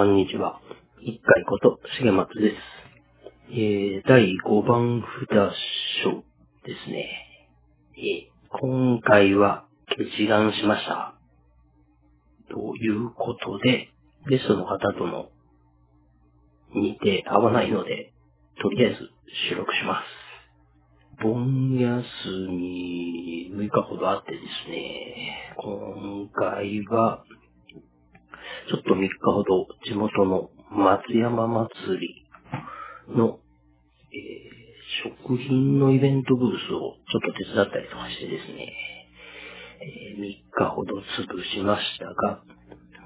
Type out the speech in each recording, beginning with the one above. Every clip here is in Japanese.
こんにちは。一回こと、重松です。えー、第5番札所ですね。えー今回は決断しました。ということで、ゲストの方との似て合わないので、とりあえず収録します。盆休み6日ほどあってですね、今回は、ちょっと3日ほど地元の松山祭りの、えー食品のイベントブースをちょっと手伝ったりとかしてですね、え3日ほど潰しましたが、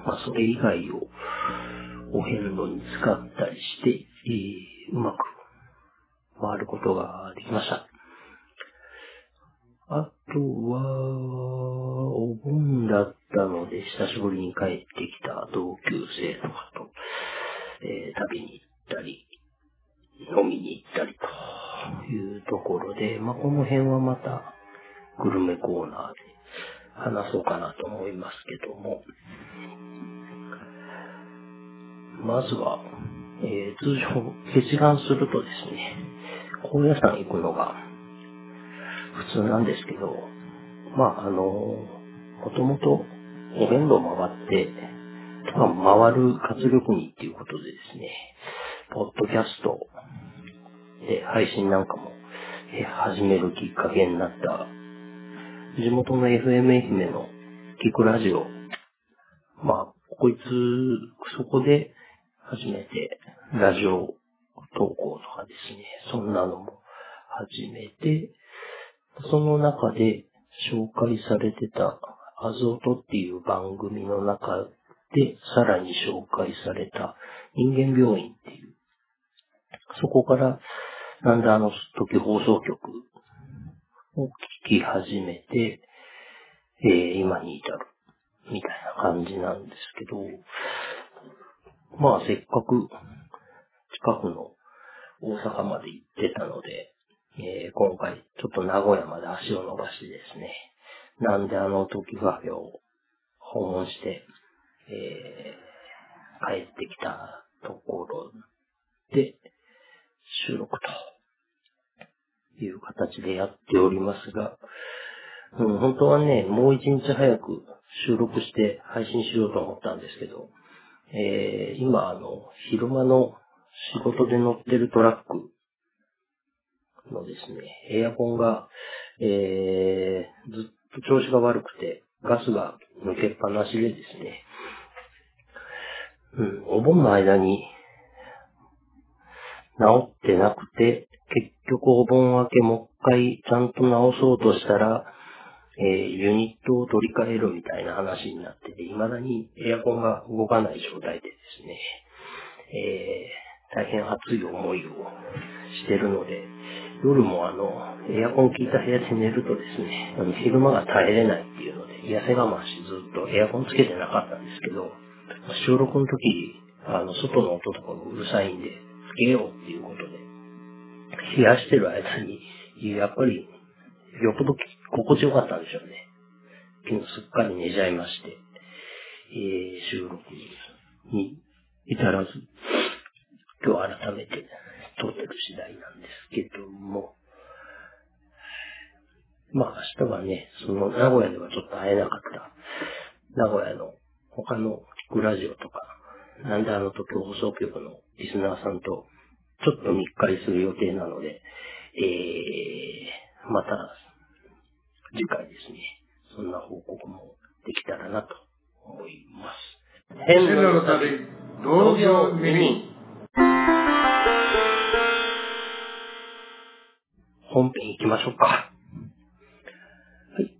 まあそれ以外をお遍路に使ったりして、えーうまく回ることができました。あとは、お盆だったので、久しぶりに帰ってきた同級生とかと、えー旅に行ったり、飲みに行ったりというところで、まあ、この辺はまた、グルメコーナーで話そうかなと思いますけども、まずは、えー通常、決断するとですね、高野山行くのが普通なんですけど、まあ、あの、もともとお遍路回って、まあ、回る活力にっていうことでですね、ポッドキャストで配信なんかも始めるきっかけになった、地元の FM 愛媛のキクラジオ、まあ、こいつ、そこで初めてラジオ投稿とかですね、そんなのも始めて、その中で紹介されてたアゾトっていう番組の中でさらに紹介された人間病院っていう、そこからなんであの時放送局を聞き始めて、えー今に至るみたいな感じなんですけど、まあせっかく近くの大阪まで行ってたので、えー今回ちょっと名古屋まで足を伸ばしてですね、なんであの時カフェを訪問して、えー帰ってきたところで収録という形でやっておりますが、うん、本当はね、もう一日早く収録して配信しようと思ったんですけど、えー今あの、昼間の仕事で乗ってるトラックのですね、エアコンが、えーずっと調子が悪くて、ガスが抜けっぱなしでですね、うん、お盆の間に治ってなくて、結局お盆明けもう一回ちゃんと直そうとしたら、えーユニットを取り替えるみたいな話になってて、未だにエアコンが動かない状態でですね、えー大変熱い思いをしてるので、夜もあの、エアコン効いた部屋で寝るとですね、あの昼間が耐えれないっていうので、痩せ我慢しずっとエアコンつけてなかったんですけど、収録の時、あの、外の音とかもうるさいんで、つけようっていうことで、冷やしてる間に、やっぱり、よっぽど心地よかったんでしょうね。昨日すっかり寝ちゃいまして、えー、収録に至らず、今日改めて撮ってる次第なんですけども、まあ明日はね、その名古屋ではちょっと会えなかった、名古屋の他の聞くラジオとか、なんであの時放送局のリスナーさんとちょっと密会する予定なので、えー、また次回ですね、そんな報告もできたらなと思います。線路の旅、道場耳。本編行きましょうか。はい。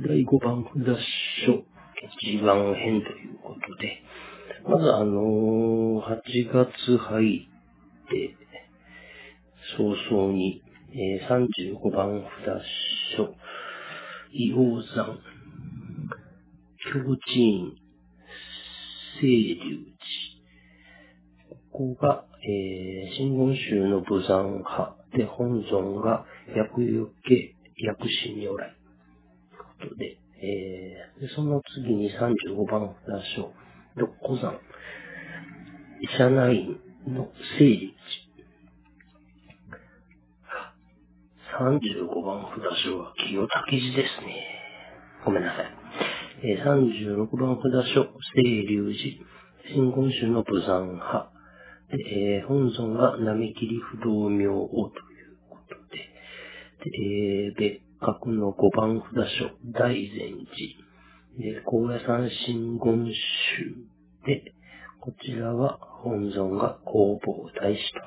第5番札所、一番編ということで、まずあのー8月入って、早々に、えー35番札所、硫黄山、京地院、清流寺、ここが、えー、真言宗の武山派で、本尊が薬よけ薬師如来。ということで、えー、でその次に35番札所、六甲山。医者内の整理35番札所は清滝寺ですね。ごめんなさい。えー、36番札所、清流寺、真言宗の武山派、えー、本尊が並切不動明王ということで、でえー、別格の5番札所、大善寺、で高野山真言宗で、こちらは本尊が弘法大師と。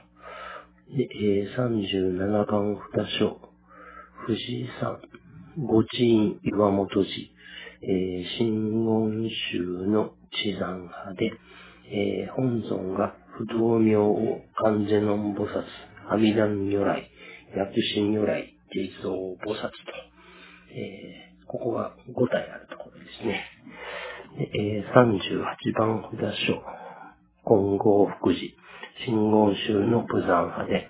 で、えー、37番札所、藤井さん、御地院岩本寺、えー、真言宗の地山派で、えー、本尊が不動明王、完全の菩薩、阿弥陀如来、薬師如来、地蔵菩薩と、えー、ここが5体あるところですね。えー、38番札所、金剛福寺、真言宗の武山派で、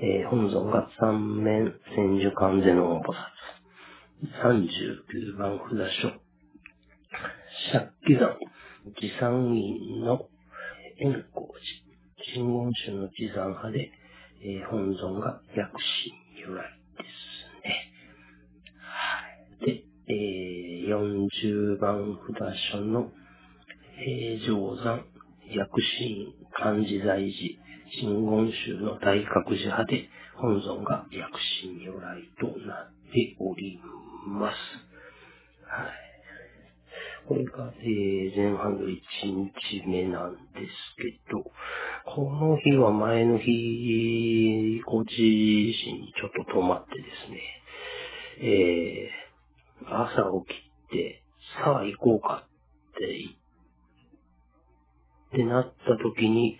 えー、本尊が三面千手観世の菩薩。39番札所。借器山、持参院の円。真言宗の持参派で、えー、本尊が薬師如来ですね。はい。で、えー、40番札所の平城山、薬師院、漢字在寺、真言宗の大覚寺派で、本尊が薬師如来となっております。はい。これが、えー、前半の1日目なんですけど、この日は前の日、高知市にちょっと泊まってですね、えー、朝起きて、さあ行こうかって言ってなった時に、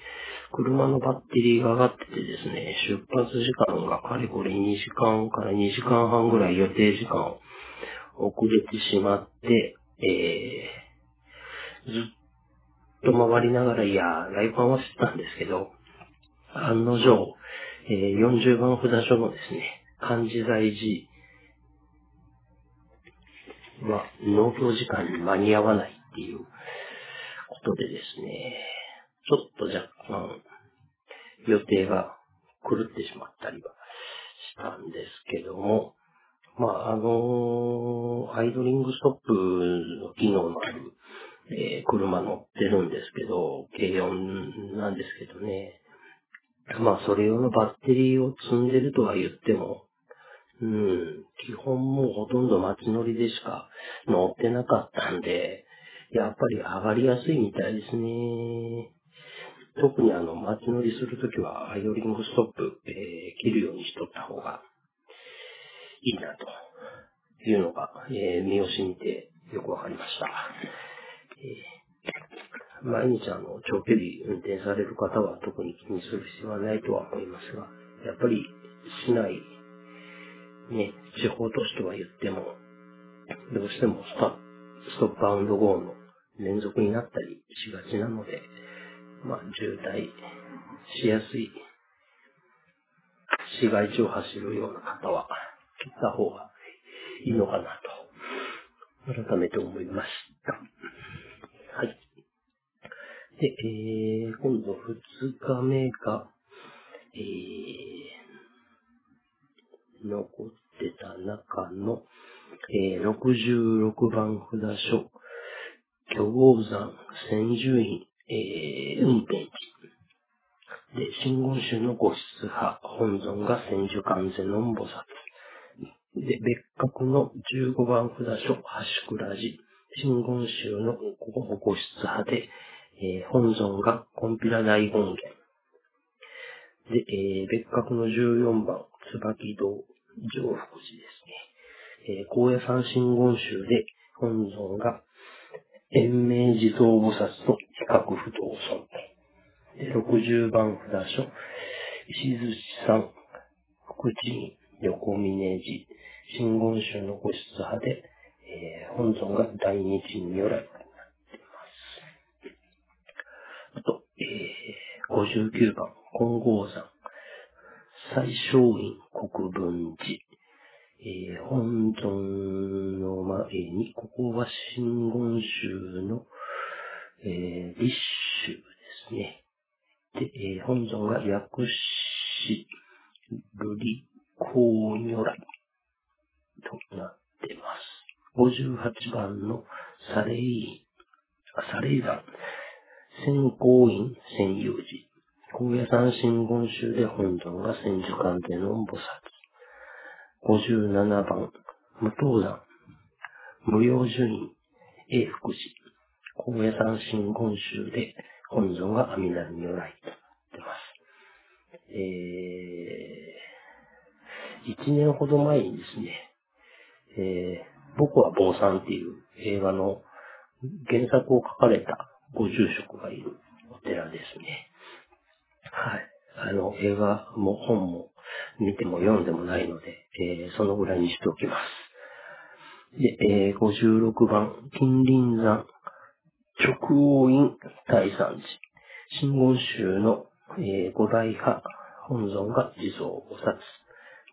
車のバッテリーが上がっててですね、出発時間がかれこれ2時間から2時間半ぐらい予定時間を遅れてしまって、えー、ずっと回りながら、いや、ライパンはしてたんですけど、案の定、えー、40番札所のですね、漢字在寺は農業時間に間に合わないっていうことでですね、ちょっと若干予定が狂ってしまったりはしたんですけども、まあ、あのアイドリングストップの機能のある、えー、車乗ってるんですけど、軽4なんですけどね。まあ、それ用のバッテリーを積んでるとは言っても、うん、基本もうほとんど街乗りでしか乗ってなかったんで、やっぱり上がりやすいみたいですね。特にあの、街乗りするときは、アイドリングストップ、えー、切るようにしとった方がいいな、というのが、えー、見をしみてよくわかりました。えー、毎日あの、長距離運転される方は特に気にする必要はないとは思いますが、やっぱり市内、ね、地方都市とは言っても、どうしてもスタストップアウンドゴーの連続になったりしがちなので、まあ、渋滞しやすい市街地を走るような方は、った方がいいのかなと、改めて思いました。はい。で、えー、今度二日目が、えー、残ってた中の、えー、66番札所、巨豪山千住院えー、運転地。で、真言宗の御室派、本尊が千手観世音菩薩。で、別格の15番札所、橋倉寺。真言宗の御室派で、えー、本尊がコンピラ大権現。で、えー、別格の14番、椿堂上福寺ですね。えー、高野山真言宗で、本尊が延命地蔵菩薩と比較不動尊。で60番札所、石寿さん、福地院、横峰寺、真言宗のご室派で、えー、本尊が大日如来となっています。あと、えー、59番、金剛山、最小院国分寺、えー、本尊の前に、ここは真言宗の、えー、立宗ですね。で、えー本尊が薬師瑠璃光如来となってます。58番のサレイ、あサレイ山、仙光院専有寺、高野山真言宗で本尊が千手観世の菩薩。57番、無東山、無料順位、永福寺、高野山真言宗で本尊が阿弥陀如来となってます。えー、1年ほど前にですね、えー僕は坊さんっていう映画の原作を書かれたご住職がいるお寺ですね。はい。あの、映画も本も見ても読んでもないので、えーそのぐらいにしておきます。で、えー56番、近隣山、直王院第三寺、真言宗の、えー五大派本尊が地蔵菩薩。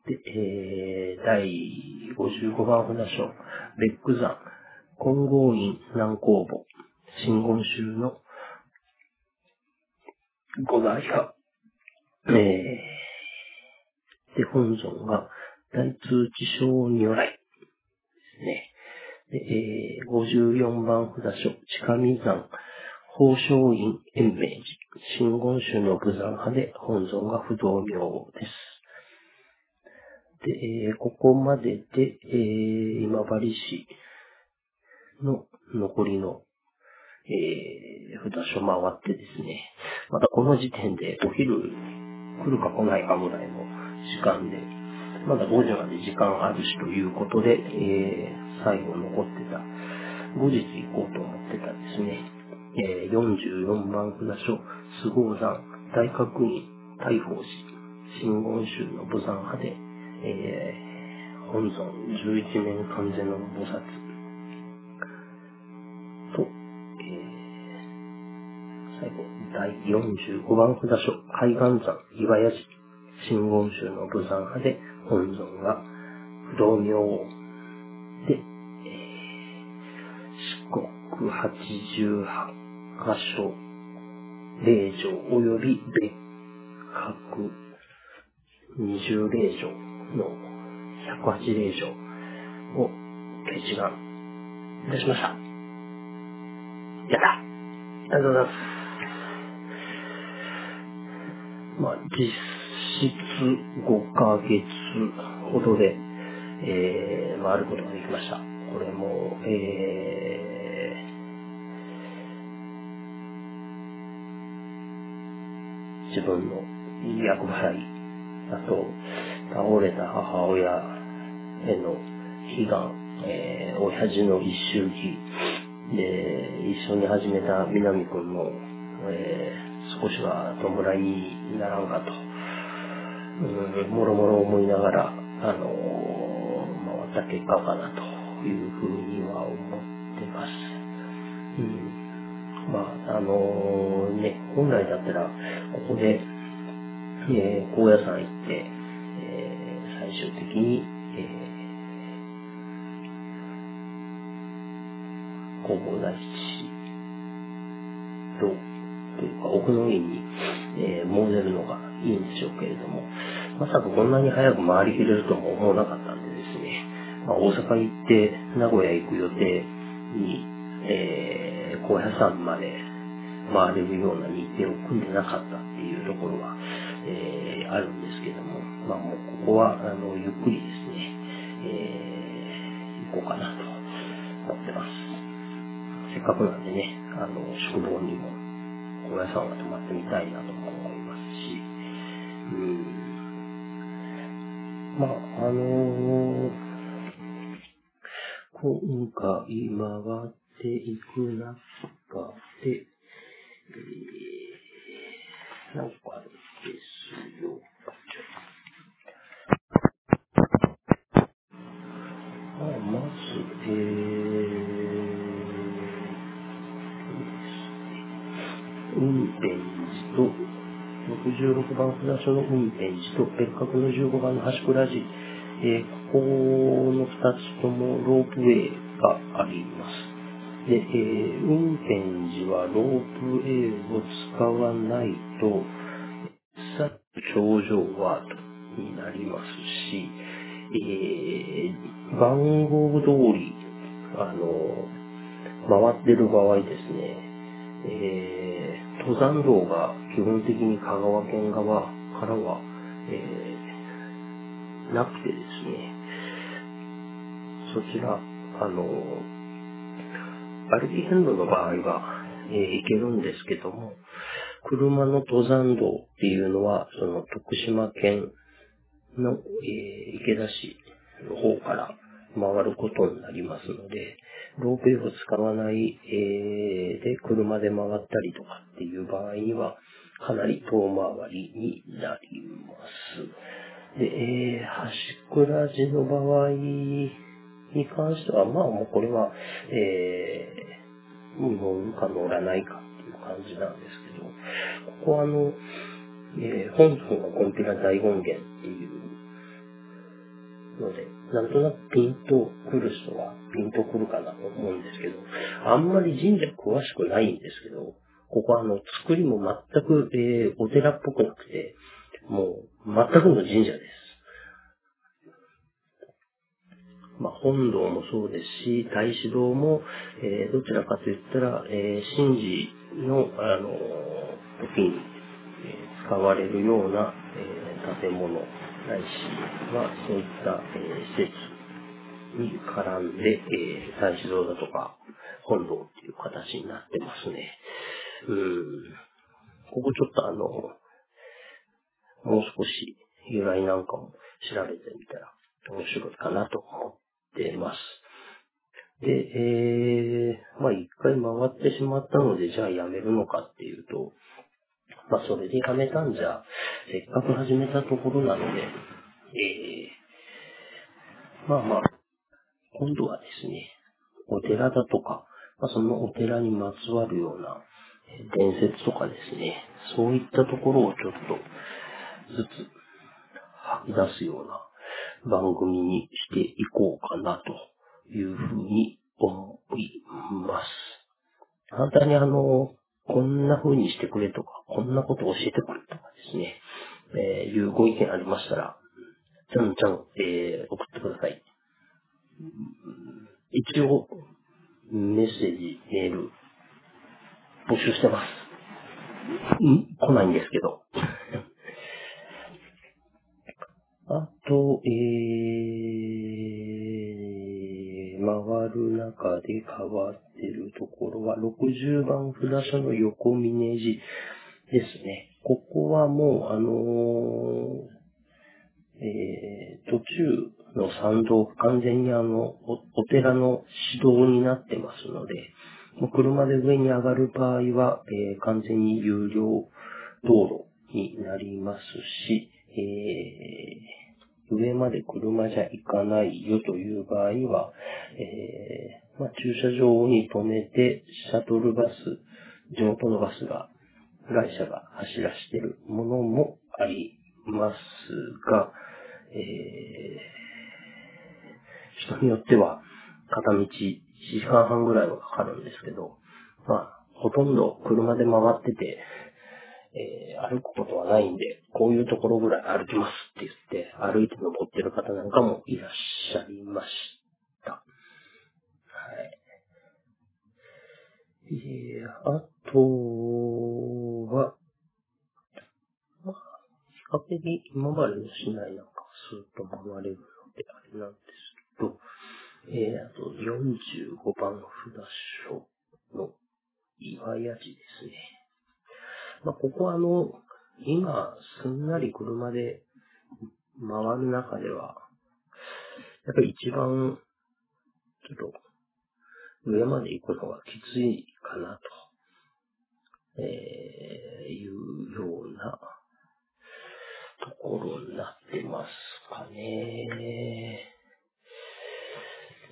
で、えー第55番札所、別区山、金剛院南工房、真言宗の五大派、えー、で、本尊が大通知小如来ですね。で、えー、54番札所、近見山、宝生院延明寺、真言宗の武山派で本尊が不動明王です。で、えーここまでで、えー今治市の残りの、えー、札所回ってですね、またこの時点でお昼来るか来ないかぐらいの時間で、まだ5時まで時間あるしということで、えー最後残ってた、後日行こうと思ってたですね、えー44番札所、菅生山、大覚院、大宝寺、真言宗の武山派で、えー本尊十一面完全の菩薩。と、えー最後、第45番札所、海岸山、岩屋寺、真言宗の武山派で、本尊が不動明王。で、えー四国88箇所、霊場及び別格。二十霊場。の108霊場を決断いたしました。やったありがとうございます。まあ、実質5ヶ月ほどで、えー、回ることができました。これも、えー、自分の役払い、あと、倒れた母親への悲願、えー、親父の一周忌、で、一緒に始めた南くんの、えー少しは弔いにならんかと、うん、もろもろ思いながら、あのー回った結果かなというふうには思ってます。うん。まあ、あのーね、本来だったら、ここで、えー高野山行って、えー最終的に、えー、弘法大師と、というか、奥の院に、えー、申せるのがいいんでしょうけれども、まさかこんなに早く回りきれるとも思わなかったんでですね、まあ、大阪行って名古屋行く予定に、えー、高野山まで回れるような日程を組んでなかったっていうところは、えーあるんですけども、まあもうここは、あの、ゆっくりですね、えー行こうかなと思ってます。せっかくなんでね、あの、宿坊にも、高野山は泊まってみたいなとも思いますし、うん。まあ、あの今回回っていく中で、えー、なんか66番札所の運転寺と、別格の15番の橋倉寺、えーここの2つともロープウェイがあります。で、えー、運転時はロープウェイを使わないと、さ頂上はになりますし、えー、番号通り、あの、回ってる場合ですね、えー、登山道が基本的に香川県側からは、えー、なくてですね、そちら、あの、歩き遍路の場合は、えー、行けるんですけども、車の登山道っていうのは、その徳島県の、えー、池田市の方から回ることになりますので、ロープウェイを使わない、えー、で、車で回ったりとかっていう場合には、かなり遠回りになります。で、えー、端くらじの場合に関しては、まあもうこれは、えー、乗るか乗らないかっていう感じなんですけど、ここはあの、えー、本尊がコンピュラ大権現っていうので、なんとなくピンと来る人はピンと来るかなと思うんですけど、あんまり神社詳しくないんですけど、ここはあの、作りも全く、えー、お寺っぽくなくて、もう、全くの神社です。まあ、本堂もそうですし、大師堂も、えー、どちらかと言ったら、えー、神事の、あの時に、えー、使われるような、えー、建物ないしは、そういった、えー、施設に絡んで、えー、大師堂だとか、本堂っていう形になってますね。うん。ここちょっとあの、もう少し由来なんかも調べてみたら面白いかなと思ってます。で、えー、まあ一回回ってしまったので、じゃあやめるのかっていうと、まあ、それでやめたんじゃ、せっかく始めたところなので、えー、まあまあ、今度はですね、お寺だとか、まあ、そのお寺にまつわるような伝説とかですね、そういったところをちょっとずつ吐き出すような番組にしていこうかなというふうに思います。反対にあの、こんな風にしてくれとか、こんなこと教えてくれとかですね、えー、いうご意見ありましたら、ちゃんちゃん、えー、送ってください。一応、メッセージ、メール、募集してます。ん？来ないんですけど。あと、えー、回る中で変わってるところは、60番札所の横峰寺ですね。ここはもう、あのー、えー、途中の参道、完全にあのお、お寺の指導になってますので、車で上に上がる場合は、えー、完全に有料道路になりますし、えー、上まで車じゃ行かないよという場合は、えーまあ、駐車場に止めて、シャトルバス、地元のバスが、会社が走らしているものもありますが、え、人によっては片道1時間半ぐらいはかかるんですけど、まあ、ほとんど車で回ってて、えー、歩くことはないんで、こういうところぐらい歩きますって言って、歩いて登ってる方なんかもいらっしゃいました。はい。えー、あとは、まあ、比較的今までの市内なんかスーッと回れるのであれなんですけど、えー、45番札所の岩屋地ですね。まあ、ここはあの、今、すんなり車で回る中では、やっぱり一番、ちょっと、上まで行くのがきついかなと、えー、いうようなところになってますかね。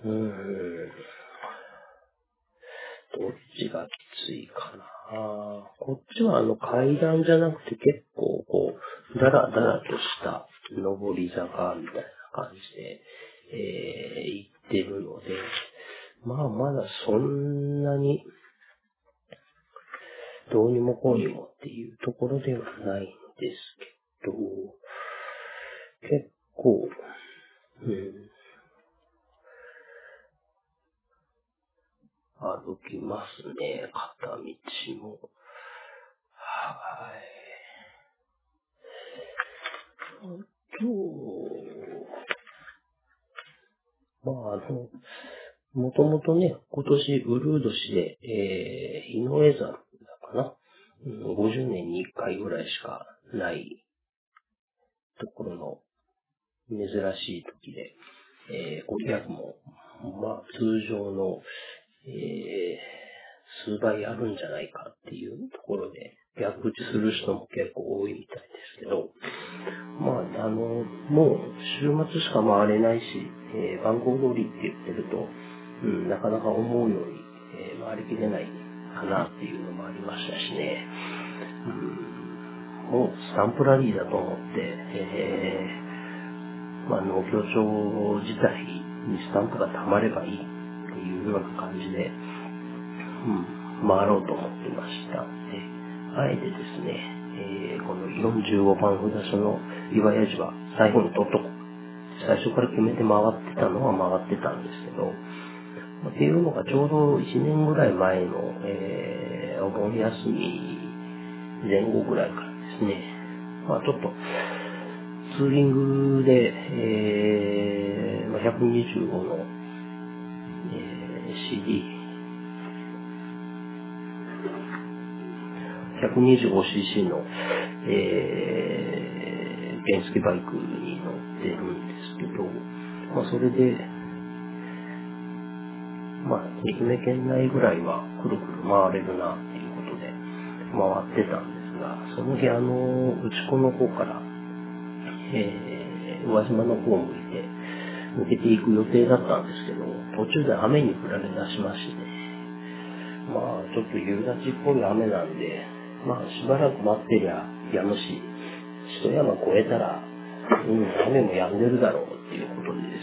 うーん。どっちがきついかな。こっちはあの階段じゃなくて結構こう、だらだらとした上り坂みたいな感じで、えー、行ってるので、まあ、まだそんなに、どうにもこうにもっていうところではないんですけど、結構、うん、歩きますね、片道も。はい。今日、まあ、あの、もともとね、今年ウルード氏で、えー、井上山かな、うん、50年に1回ぐらいしかないところの珍しい時で、えー、ご利益も、まあ、通常の、えー、数倍あるんじゃないかっていうところで、逆打ちする人も結構多いみたいですけど、まあ、あの、もう週末しか回れないし、えー、番号通りって言ってると、うん、なかなか思うように、えー、回りきれないかなっていうのもありましたしね、うん、もうスタンプラリーだと思って、えー、まあ、農協庁自体にスタンプが溜まればいいっていうような感じで、うん、回ろうと思ってました。あえてですね、えー、この45番札所の岩屋寺は最後に取っとこう。最初から決めて回ってたのは回ってたんですけど、っていうのがちょうど1年ぐらい前の、えー、お盆休み前後ぐらいからですね、まあちょっと、ツーリングで、えー、125の、えー、CD、125cc の、えー、原付バイクに乗ってるんですけど、まあそれで、まあ、愛媛県内ぐらいはくるくる回れるなっていうことで回ってたんですが、その日あの、内子の方から、えー、宇和島の方を向いて抜けていく予定だったんですけど、途中で雨に降られ出しまして、まあ、ちょっと夕立っぽい雨なんで、まあ、しばらく待ってりゃやむし、一山越えたら、うん、雨も止んでるだろうっていうことで、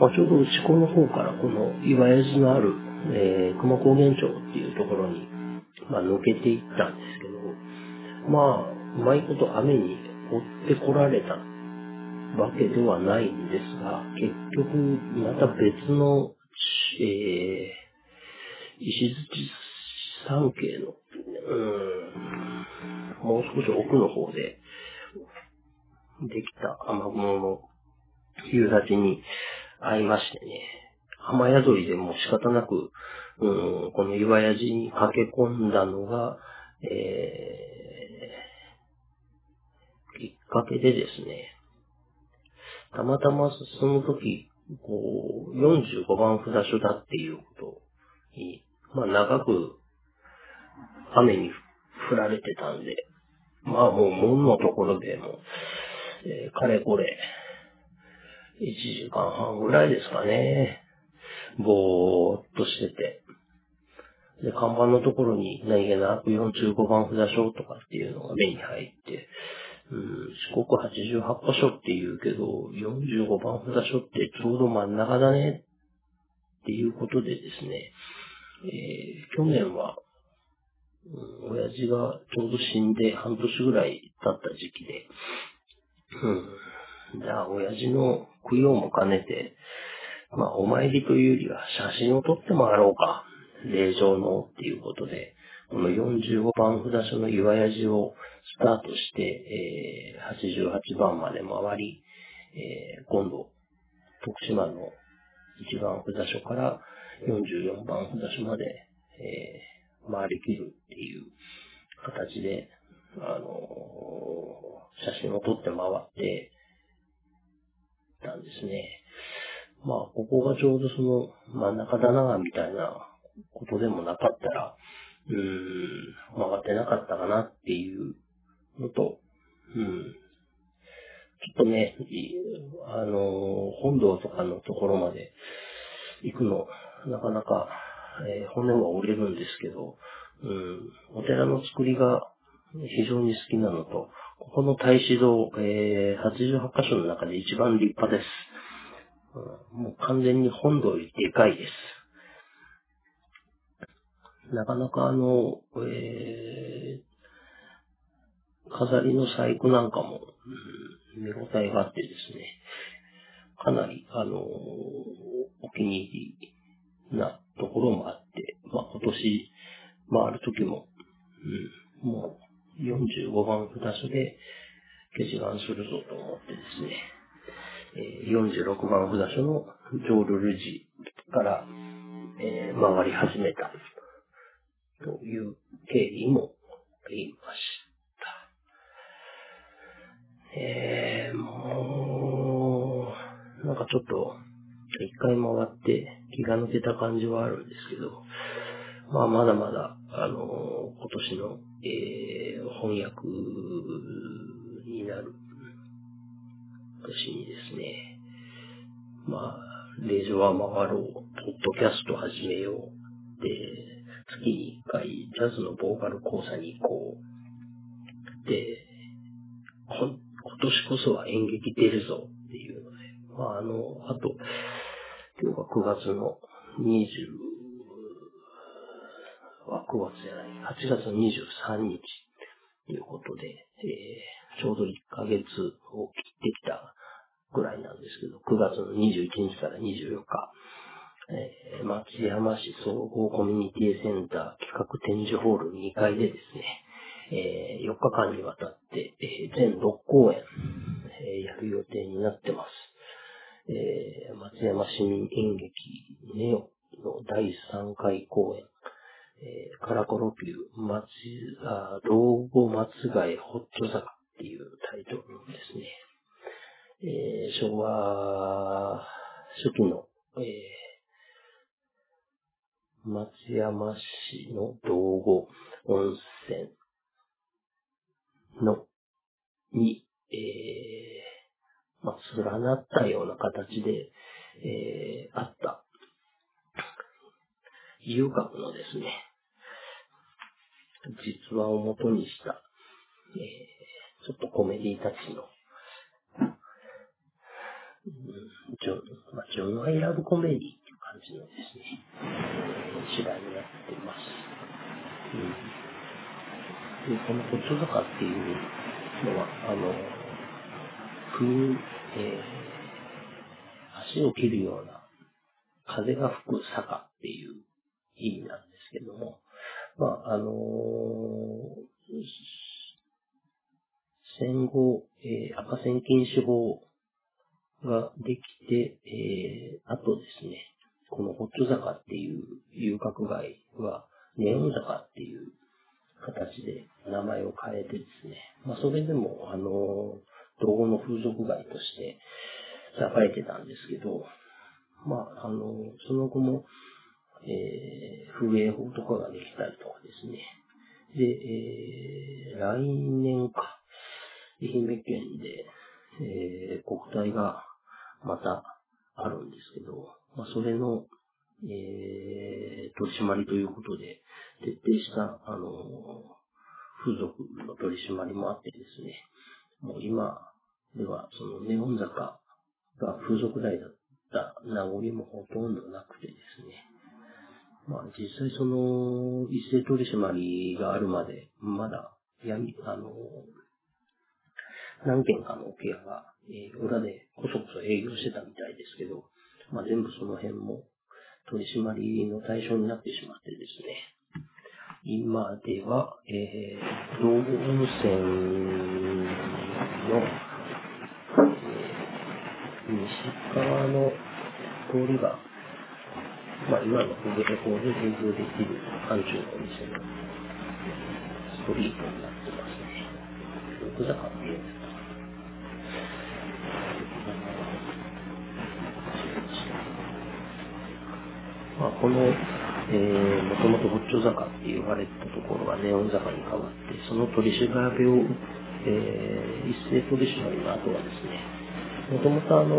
まあ、ちょうど内子の方からこの岩屋寺のある、えー、熊高原町っていうところに、まあ、抜けていったんですけど、まあ、うまいこと雨に追ってこられたわけではないんですが、結局、また別の、えー、石槌山系の、うん、もう少し奥の方で、できた雨雲の夕立に会いましてね、雨宿りでも仕方なく、うん、この岩屋寺に駆け込んだのが、えー、きっかけでですね、たまたまその時、こう、45番札所だっていうことに、まあ長く雨に降られてたんで、まあもう門のところでも、えー、かれこれ、1時間半ぐらいですかね、ぼーっとしてて、で、看板のところに何気なく45番札所とかっていうのが目に入って、うん、四国88箇所って言うけど、45番札所ってちょうど真ん中だねっていうことでですね、えー、去年はうん、親父がちょうど死んで半年ぐらい経った時期で、うん。じゃあ、親父の供養も兼ねて、まあ、お参りというよりは写真を撮って回ろうか。霊場のっていうことで、この45番札所の岩屋寺をスタートして、えー、88番まで回り、えー、今度、徳島の1番札所から44番札所まで、えー回りきるっていう形で、あの写真を撮って回ってたんですね。まあ、ここがちょうどその真ん中だな、みたいなことでもなかったら、うーん、回ってなかったかなっていうのと、うん、ちょっとね、あの本堂とかのところまで行くの、なかなかえー、骨は折れるんですけど、うん、お寺の作りが非常に好きなのと、ここの大師堂、えー、88箇所の中で一番立派です。もう完全に本土よりでかいです。なかなかあの、えー、飾りの細工なんかも、うん、見応えがあってですね、かなり、あの、お気に入りなところもあって、まあ今年回る時も、うん、もう45番札所で消し眼するぞと思ってですね、46番札所のジョールルジから、え、回り始めたという経緯もありました。えー、もう、なんかちょっと、一回回って気が抜けた感じはあるんですけど、まあまだまだ、あのー、今年の、翻訳になる。年にですね、まあ、令状は回ろう、ポッドキャスト始めよう、で、月に一回ジャズのボーカル講座に行こう。で、今年こそは演劇出るぞっていうので、まああの、あと、今日が9月の20、は9月じゃない、8月の23日。ということで、えー、ちょうど1ヶ月を切ってきたぐらいなんですけど、9月の21日から24日、えー、松山市総合コミュニティセンター企画展示ホール2階でですね、えー、4日間にわたって、えー、全6公演、えー、やる予定になってます。えー、松山市民演劇ネオの第3回公演、えー、カラコロピュー、松、あ、老後松ヶ江ホット坂っていうタイトルですね、えー、昭和初期の、えー、松山市の道後温泉の、に、えー、まあ、連なったような形で、えー、あった、遊郭のですね、実話をもとにした、えー、ちょっとコメディタッチの、ジョン、まあ、ジョン・アイ・ラブ・コメディっていう感じのですね、芝居になってます。うん、で、このホット坂っていうのは、あの、風、えー、足を切るような風が吹く坂っていう意味なんですけども、まあ、あのー、戦後、えー、赤線禁止法ができて、えー、あとですね、このホッチョ坂っていう遊郭街は、ネオン坂っていう形で名前を変えてですね、まあ、それでも、あのー、道後の風俗街として栄えてたんですけど、まあ、あのー、その後も、えー、風営法とかができたりとかですね。で、えー、来年か、愛媛県で、えー、国体がまたあるんですけど、まあ、それの、えー、取り締まりということで、徹底した、あの、風俗の取り締まりもあってですね、もう今では、そのネオン坂が風俗台だった名残もほとんどなくてですね、まあ実際その一斉取締りがあるまで、まだ闇、あの、何件かのケアが、えー、裏でこそこそ営業してたみたいですけど、まあ全部その辺も取締りの対象になってしまってですね、今では、えー、道後温泉の、えー、西側の通りがまあ今のフグレコで提供できる範疇のお店のストリートになってますね。奥坂っていう。まあ、この、えー、もともとホッチョ坂って言われたところがネオン坂に変わって、その取り調べを、えー、一斉取り締まりの後はですね、もともとあの、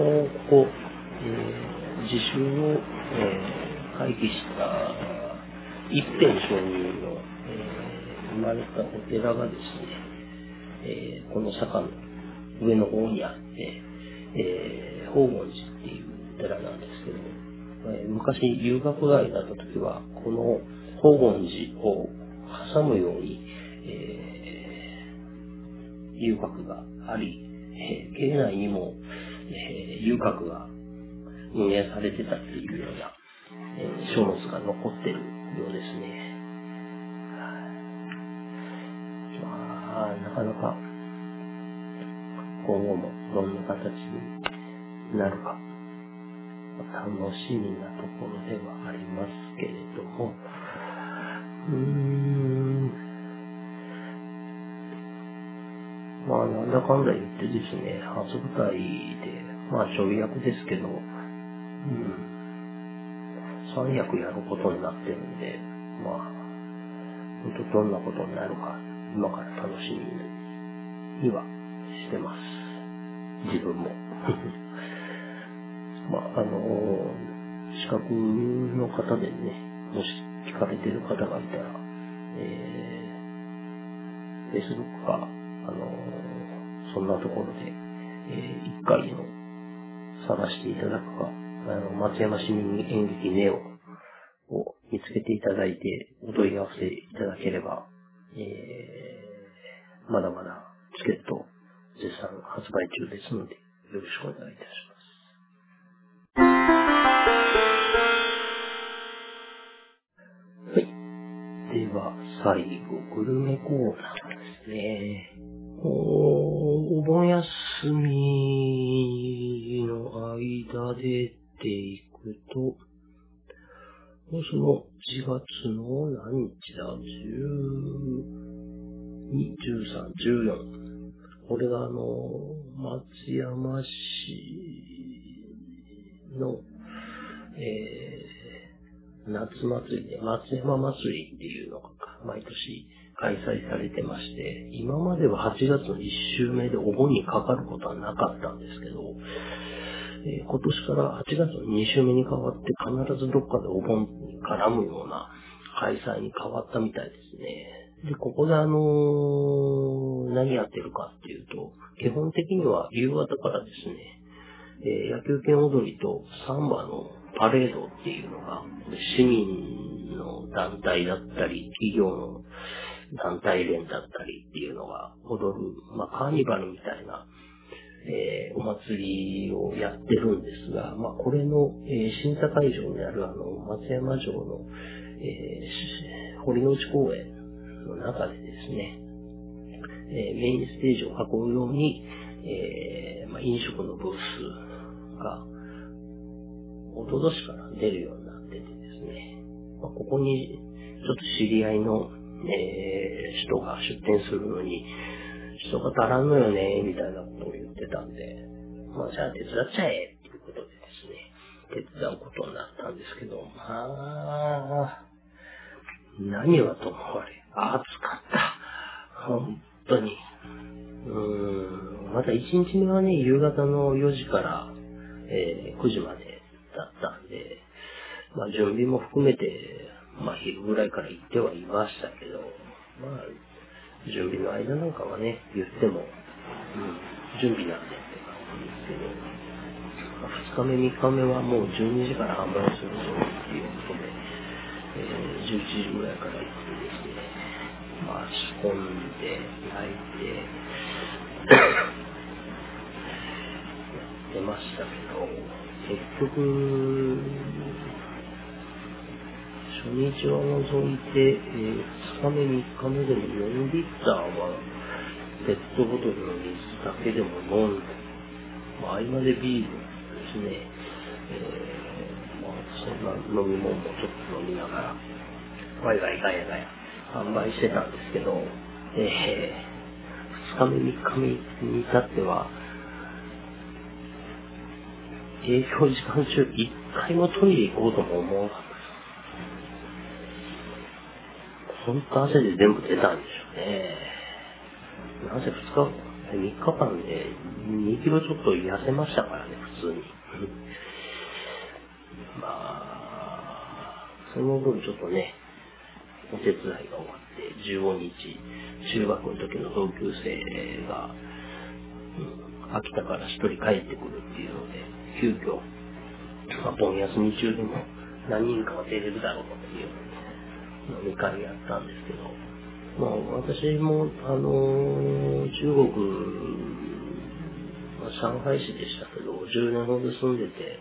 ここ、えー、自習を、えー回帰した一辺上人の、えー、生まれたお寺がですね、えー、この坂の上の方にあって、えー、宝厳寺っていう寺なんですけど昔遊学外だった時は、この宝厳寺を挟むように、えー、遊郭があり、えー、境内にも、えー、遊郭が運営されてたっていうような、え、書物が残ってるようですね。まあ、なかなか、今後もどんな形になるか、楽しみなところではありますけれども、うーん、まあ、なんだかんだ言ってですね、初舞台で、まあ、ちょい役ですけど、うん、三役やることになってるんで、まあ、本当どんなことになるか、今から楽しみにはしてます。自分も。まあ、あの資格の方でね、もし聞かれてる方がいたら、えー、Facebook か、あのそんなところで、えー、一回の探していただくか、あの、松山市民演劇ネオを見つけていただいて、お問い合わせいただければ、えー、まだまだチケット絶賛発売中ですので、よろしくお願いいたします。はい。では、最後、グルメコーナーですね。おお盆休みの間でていくと、その4月の何日だ ?12、13、14。これがあの、松山市の、えー、夏祭りで、松山祭りっていうのが毎年開催されてまして、今までは8月の1週目でお盆にかかることはなかったんですけど、えー、今年から8月の2週目に変わって必ずどっかでお盆に絡むような開催に変わったみたいですね。で、ここであのー、何やってるかっていうと、基本的には夕方からですね、えー、野球拳踊りとサンバのパレードっていうのが、市民の団体だったり、企業の団体連だったりっていうのが踊る、まあカーニバルみたいな、えー、お祭りをやってるんですが、まあこれの、えー、審査会場にあるあの、松山城の、えー、堀之内公園の中でですね、え、メインステージを囲うように、えまあ、飲食のブースが、おととしから出るようになっててですね、まあ、ここにちょっと知り合いの、え、人が出店するのに、人が足らんのよね、みたいなことを、じゃあ手伝っちゃえ、っていうことでですね、手伝うことになったんですけど、まあ、何はともあれ、暑かった。本当に。うーん、また1日目はね、夕方の4時から、えー、9時までだったんで、まあ準備も含めて、まあ昼ぐらいから行ってはいましたけど、まあ準備の間なんかはね、言っても、うん、準備なんで2日目、3日目はもう12時から販売するぞっていうことで、えー、11時ぐらいから行ってですね、まあ仕込んで、焼いて、やってましたけど、結局、初日は除いて、えー、2日目、3日目でも4リッターはペットボトルの水だけでも飲んで、まあ、合間でビールですね、えー、まあ、そんな飲み物もちょっと飲みながら、ワイワイガヤガヤ販売してたんですけど、えー、2日目、3日目に至っては、営業時間中一回もトイレ行こうとも思わなかったです。本当汗で全部出たんでしょうね。なぜ2日、3日間で2キロちょっと痩せましたからね、普通に。まあ、その分ちょっとね、お手伝いが終わって15日、中学の時の同級生が、うん、秋田から一人帰ってくるっていうので、急遽、まあ、盆休み中でも何人かは出れるだろうっていう飲み会やったんですけど、まあ私も、あの中国、まあ、上海市でしたけど、10年ほど住んでて、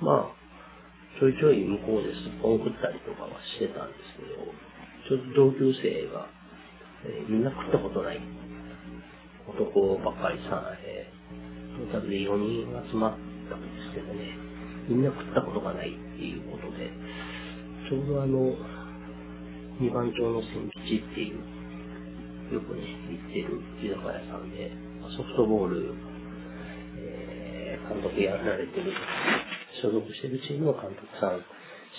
まあ、ちょいちょい向こうです。っぽん食ったりとかはしてたんですけど、ちょっと同級生が、えー、みんな食ったことない男ばっかりさ、えー、トータルで4人集まったんですけどね、みんな食ったことがないっていうことで、ちょうどあの、二番町の千吉っていう、よくね、行ってる居酒屋さんで、ソフトボール、えー、監督やられてる所属してるチームの監督さん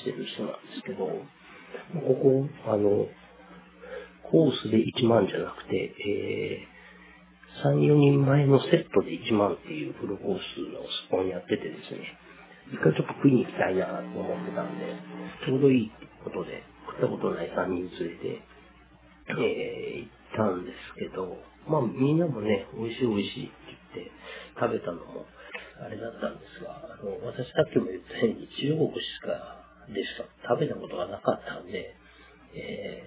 してる人なんですけど、ここ、あの、コースで1万じゃなくて、えー、3、4人前のセットで1万っていうフルコースのスポンやっててですね、一回ちょっと食いに行きたいなと思ってたんで、ちょうどいいことで、食ったことない3人連れて、えー、行ったんですけど、まあみんなもね、美味しい美味しいって言って食べたのも、あれだったんですが、あの、私さっきも言ったように中国しか、でしか食べたことがなかったんで、え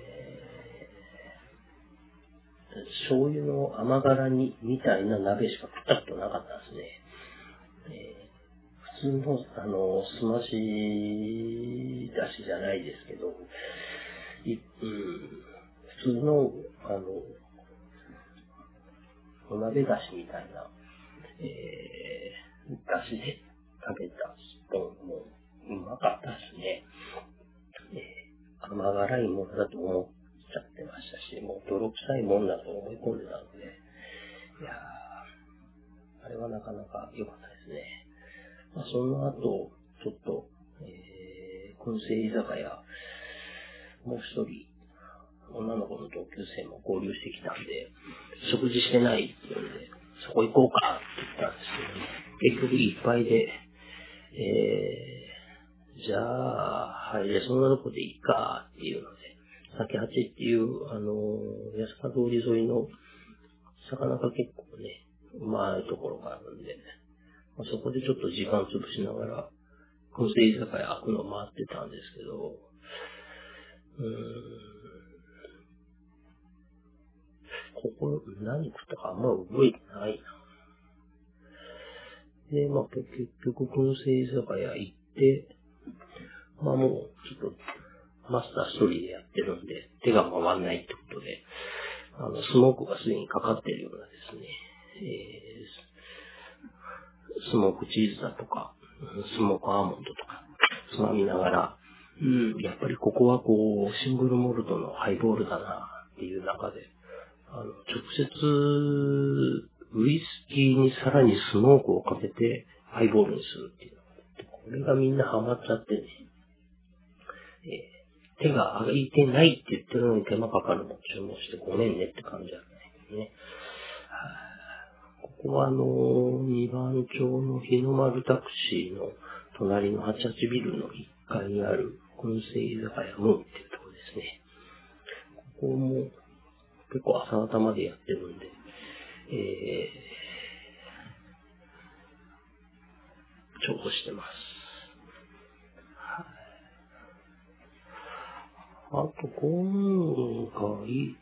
ー、醤油の甘辛煮みたいな鍋しか食ったことなかったんですね。普通の、あの、すましだしじゃないですけど、いうん、普通の、あの、お鍋だしみたいな、えー、だしで食べたスポンもうまかったですね。えー、甘辛いものだと思っちゃってましたし、もう泥臭いもんだと思い込んでたので、いやー、あれはなかなか良かったですね。まあ、その後、ちょっと、えー、燻製居酒屋、もう一人、女の子の同級生も合流してきたんで、食事してないっていうんで、そこ行こうかって言ったんですけどね。結局いっぱいで、えー、じゃあ、入れそうなとこでいいかっていうので、酒八っていう、あのー、安川通り沿いの魚が結構ね、うまいところがあるんで、まあ、そこでちょっと時間潰しながら、燻製居酒屋開くの回ってたんですけど、うーん、ここ何食ったかあんま覚えてないな。で、まあ、結局、燻製居酒屋行って、まあもう、ちょっと、マスター一人でやってるんで、手が回んないってことで、あの、スモークがすでにかかってるようなですね、えー、スモークチーズだとか、スモークアーモンドとか、つまみながら、うん、やっぱりここはこう、シングルモルトのハイボールだなっていう中で、あの、直接、ウイスキーにさらにスモークをかけて、ハイボールにするっていう。これがみんなハマっちゃってね。えー、手が空いてないって言ってるのに手間かかるの注文してごめんねって感じじゃないね。ここはあの二番町の日の丸タクシーの隣の88ビルの1階にある燻製居酒屋ムーンっていうところですね。ここも結構朝方までやってるんで、えー、重宝してます。あと、今回、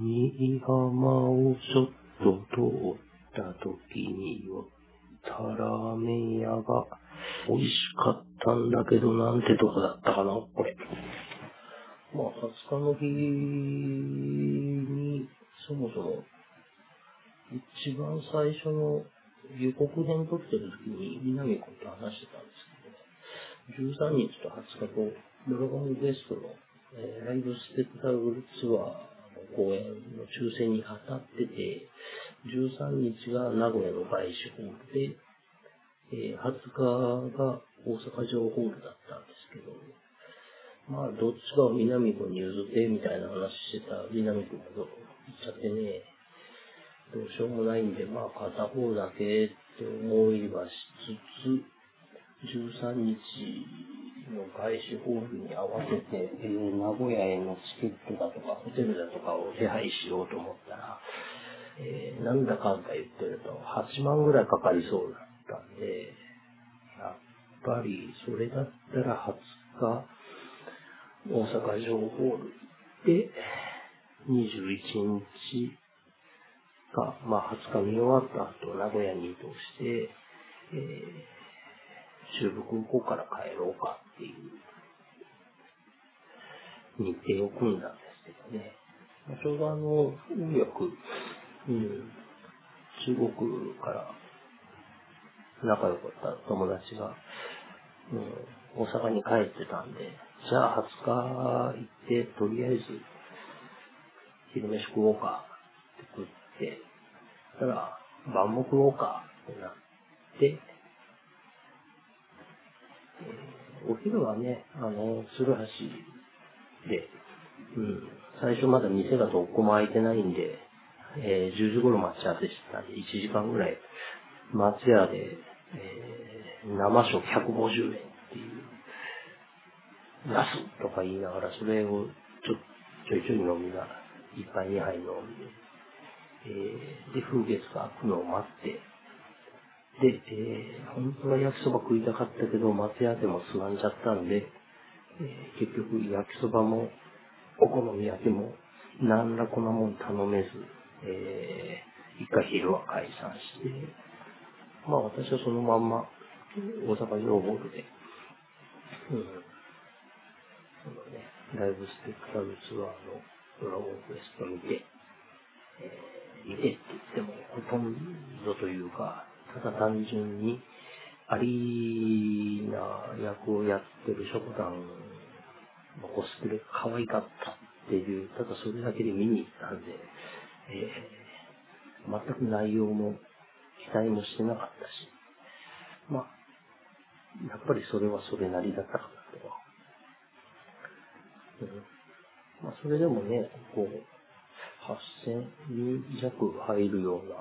右側をちょっと通った時には、タラメン屋が美味しかったんだけど、なんてとこだったかな、これ。まあ、20日の日に、そもそも、一番最初の予告編撮ってる時に、南君と話してたんですけど、13日と20日と、ドラゴンベストの、えー、ライブスペクタルツアー公演の抽選に当たってて、13日が名古屋の外資ホールで、えー、20日が大阪城ホールだったんですけど、まあ、どっちかを南君に譲ってみたいな話してた南君がど行っちゃってね、どうしようもないんで、まあ、片方だけって思いはしつつ、13日の外資ホールに合わせて、えー、名古屋へのチケットだとか、ホテルだとかを手配しようと思ったら、えー、なんだかんだ言ってると、8万ぐらいかかりそうなったんで、やっぱりそれだったら20日、大阪城ホールで、21日か、まあ20日見終わった後、名古屋に移動して、えー、中部空港から帰ろうかていう日程を組んだんですけどね。ちょうどあの、運よく、うん、中国から仲良かった友達が、うん、大阪に帰ってたんで、じゃあ20日行って、とりあえず、昼飯食おうかって食って、たら、晩も食おうかってなって、お昼はね、あの、鶴橋で、うん、最初まだ店がどこも開いてないんで、えー、10時頃待ち合わせしてたんで、1時間ぐらい、松屋で、えー、生食150円っていう、安とか言いながら、それをちょちょいちょい飲みながら、一杯二杯飲んで、えー、で、風月が開くのを待って、で、えー、本当は焼きそば食いたかったけど、松屋でもすがんじゃったんで、えー、結局焼きそばも、お好み焼きも、何らこんなもん頼めず、えー、一回昼は解散して、まあ私はそのまんま、大阪城ホールで、うん、そのね、ライブスペクタルツアーのドラゴンクエスト見て、えー、見てって言ってもほとんどというか、ただ単純にアリーナ役をやってるショコタンのコスプレ可愛かったっていう、ただそれだけで見に行ったんで、えー、全く内容も期待もしてなかったし、まあ、やっぱりそれはそれなりだったかなとは。うん、まあ、それでもね、こう、8000人弱入るような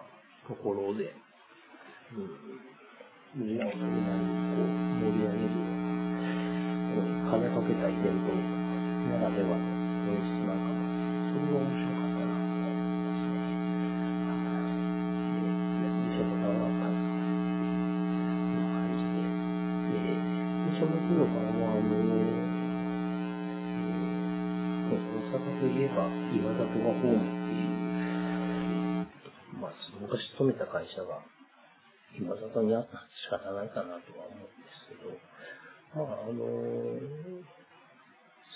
ところで、うん、みん。なをそれなりにこう盛り上げるような、金かけたイベントならではの演出なん。かも、それは面白い。その頃からは、あの、大阪といえば、岩田とがホームっていう、まあ、昔勤めた会社が、岩里にあった仕方ないかなとは思うんですけど、まあ、あの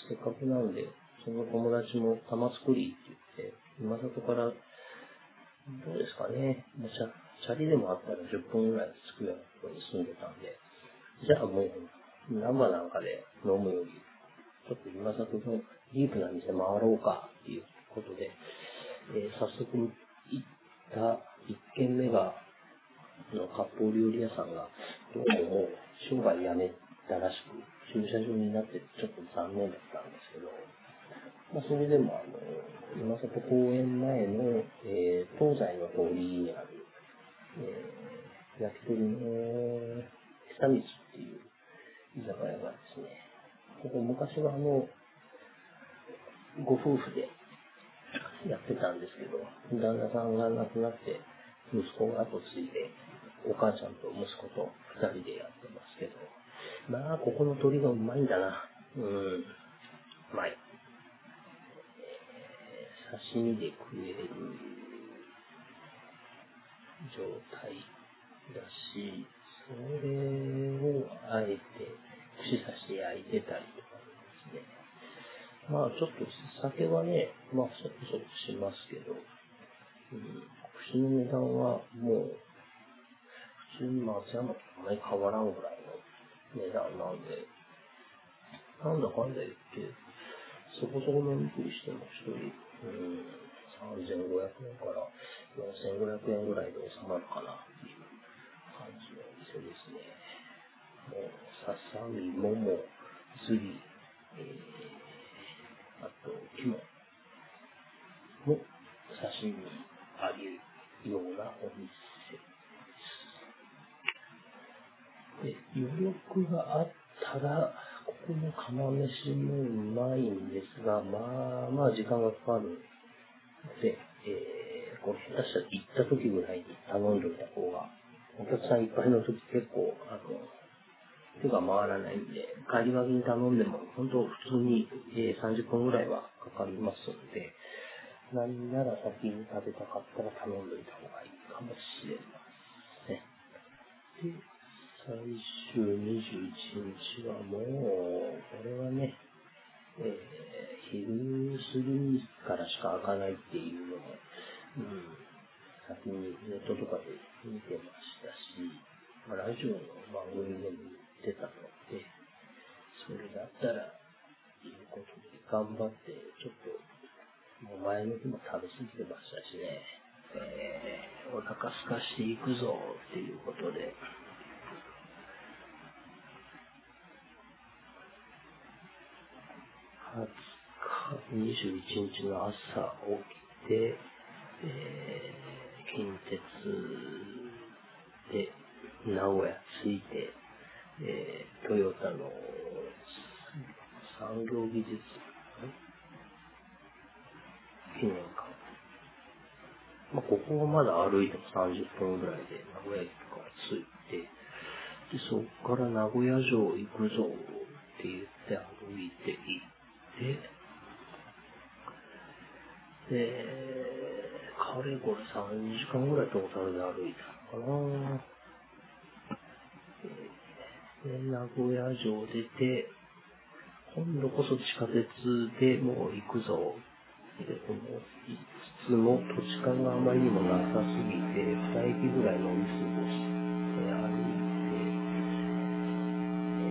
せっかくなんで、その友達も玉造りって言って、今里から、どうですかね、チャチャリでもあったら10分ぐらい着くようなところに住んでたんで、じゃあもう生なんかで飲むより、ちょっと今里のディープな店回ろうかっていうことで、えー、早速行った一軒目が、の割烹料理屋さんが、どうも商売やめたらしく、駐車場になってちょっと残念だったんですけど、まあ、それでもあの、今里公園前の、えー、東西の通りにある、えー、焼き鳥の久道っていう居酒屋がですね、ここ昔はあの、ご夫婦でやってたんですけど、旦那さんが亡くなって、息子が後継いで、お母ちゃんと息子と二人でやってますけど、まあ、ここの鳥がうまいんだな。うん、うまい。えー、刺身で食える状態だし、それをあえて串刺して焼いてたりとかですね。まあちょっと酒はね、まあそこそこしますけど、うん、串の値段はもう普通に松山とあまり変わらんぐらいの値段なんで、なんだかんだ言って、そこそこの肉にしても一人、うん、3500円から4500円ぐらいで収まるかなっていう感じのお店ですね。もう、ささみ、もも、ずり、えー、あと、肝も刺身あげるようなお店で。余力があったら、ここの釜飯もうまいんですが、まあまあ時間がかかるので、えー、こう下手したら行った時ぐらいに頼んでおいた方がお客さんいっぱいの時結構、あの、手が回らないんで、帰りがけに頼んでも、本当普通に、えー、30分ぐらいはかかりますので、何なら先に食べたかったら頼んどいた方がいいかもしれません。で、最終21日はもう、これはね、えー、昼過ぎからしか開かないっていうのも、うん、先にネットとかで見てましたし、まあ、ラジオの番組でも言ってたので、それだったら、いうことで頑張って、ちょっと、もう前の日も食べ過ぎてましたしね、えー、お腹すかしていくぞっていうことで、20日、21日の朝起きて、えー、近鉄で名古屋着いて、えー、トヨタの産業技術記念館。まあ、ここはまだ歩いても30分ぐらいで名古屋駅から着いて、で、そこから名古屋城行くぞって言って歩いて行って、で、かれこれ3時間ぐらいトータルで歩いたのかなで、名古屋城出て、今度こそ地下鉄でもう行くぞって思いつつも、土地勘があまりにもなさすぎて、2駅ぐらい乗り過ごして歩いて、え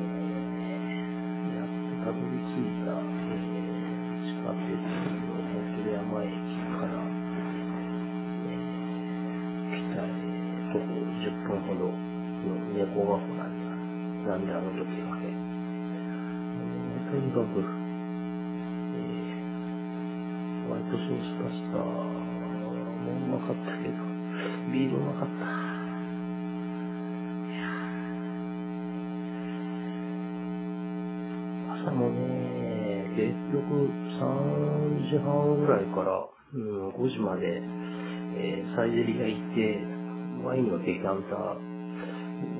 ー、やっとたどり着いたえ地下鉄の本山駅から、えー、北へ徒歩10分ほどの猫ヶ穂なんだ。なんであの時はね。とにかく、ー、ホワイトソースパスタもううまかったけど、ビールうまかった。朝もね、結局3時半ぐらいから、うん、5時まで、えー、サイゼリヤ行って、ワインのデキャンター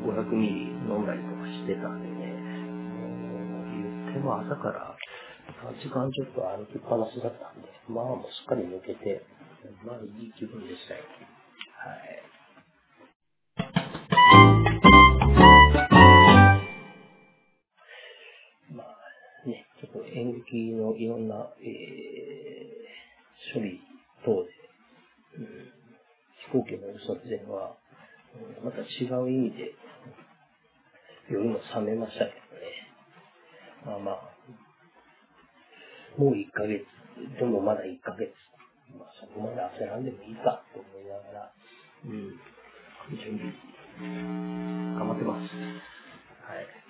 500ミリ飲んだりとかしてたんでね、もう言っても朝から3時間ちょっと歩きっぱなしだったんで、まあもうすっかり抜けて、まあいい気分でしたよ。はい。まあね、ちょっと演劇のいろんな、えー、処理等で、うん、飛行機の嘘っていうのは、また違う意味で、夜も冷めましたけどね。まあまあ、もう1ヶ月、でもまだ1ヶ月。まあそこまで焦らんでもいいかと思いながら、うん、準備、頑張ってます。はい。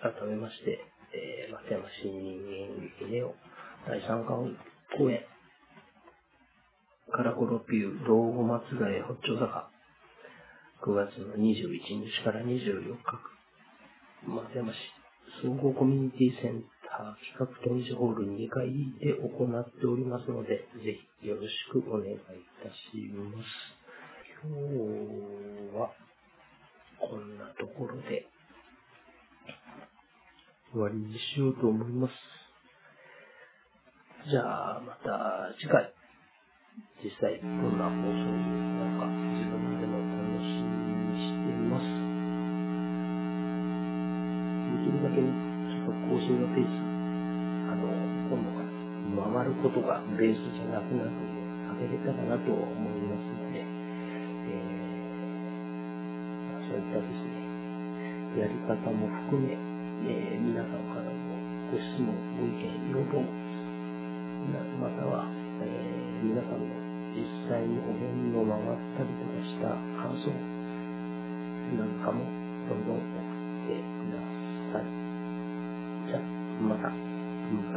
改めまして、えー、松山新人演劇ネオ第3巻公演、カラコロピュー道後松ヶ谷北丁坂、9月の21日から24日、松山市総合コミュニティセンター企画展示ホール2階で行っておりますので、ぜひよろしくお願いいたします。今日はこんなところで終わりにしようと思います。じゃあ、また次回、実際どんな放送になるか、ちょっと更新のペース、あの、今度から回ることがベースじゃなくなるので、上げれたらなと思いますので、えー、そういったですね、やり方も含め、えー、皆さんからのご質問、ご意見、要望、または、えー、皆さんの実際にお遍路回ったりとかした感想なんかもどんどんまた、バ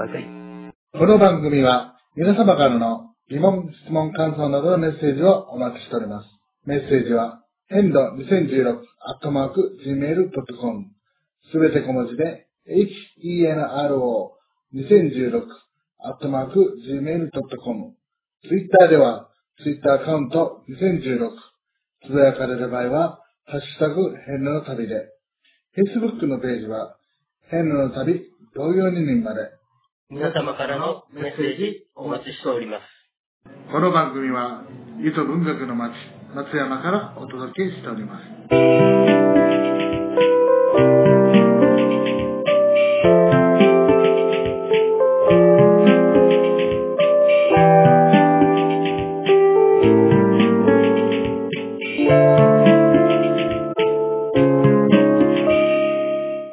イバイ。この番組は皆様からの疑問、質問、感想などのメッセージをお待ちしております。メッセージは、変度2016アットマーク gmail.com すべて小文字で、henro2016 アットマーク gmail.com ツイッターでは、ツイッターアカウント2016つぶやかれる場合は、ハッシュタグ、変の旅で。Facebook のページは、変の旅同様2人まで。皆様からのメッセージお待ちしております。この番組は、ゆと文学の街、松山からお届けしております。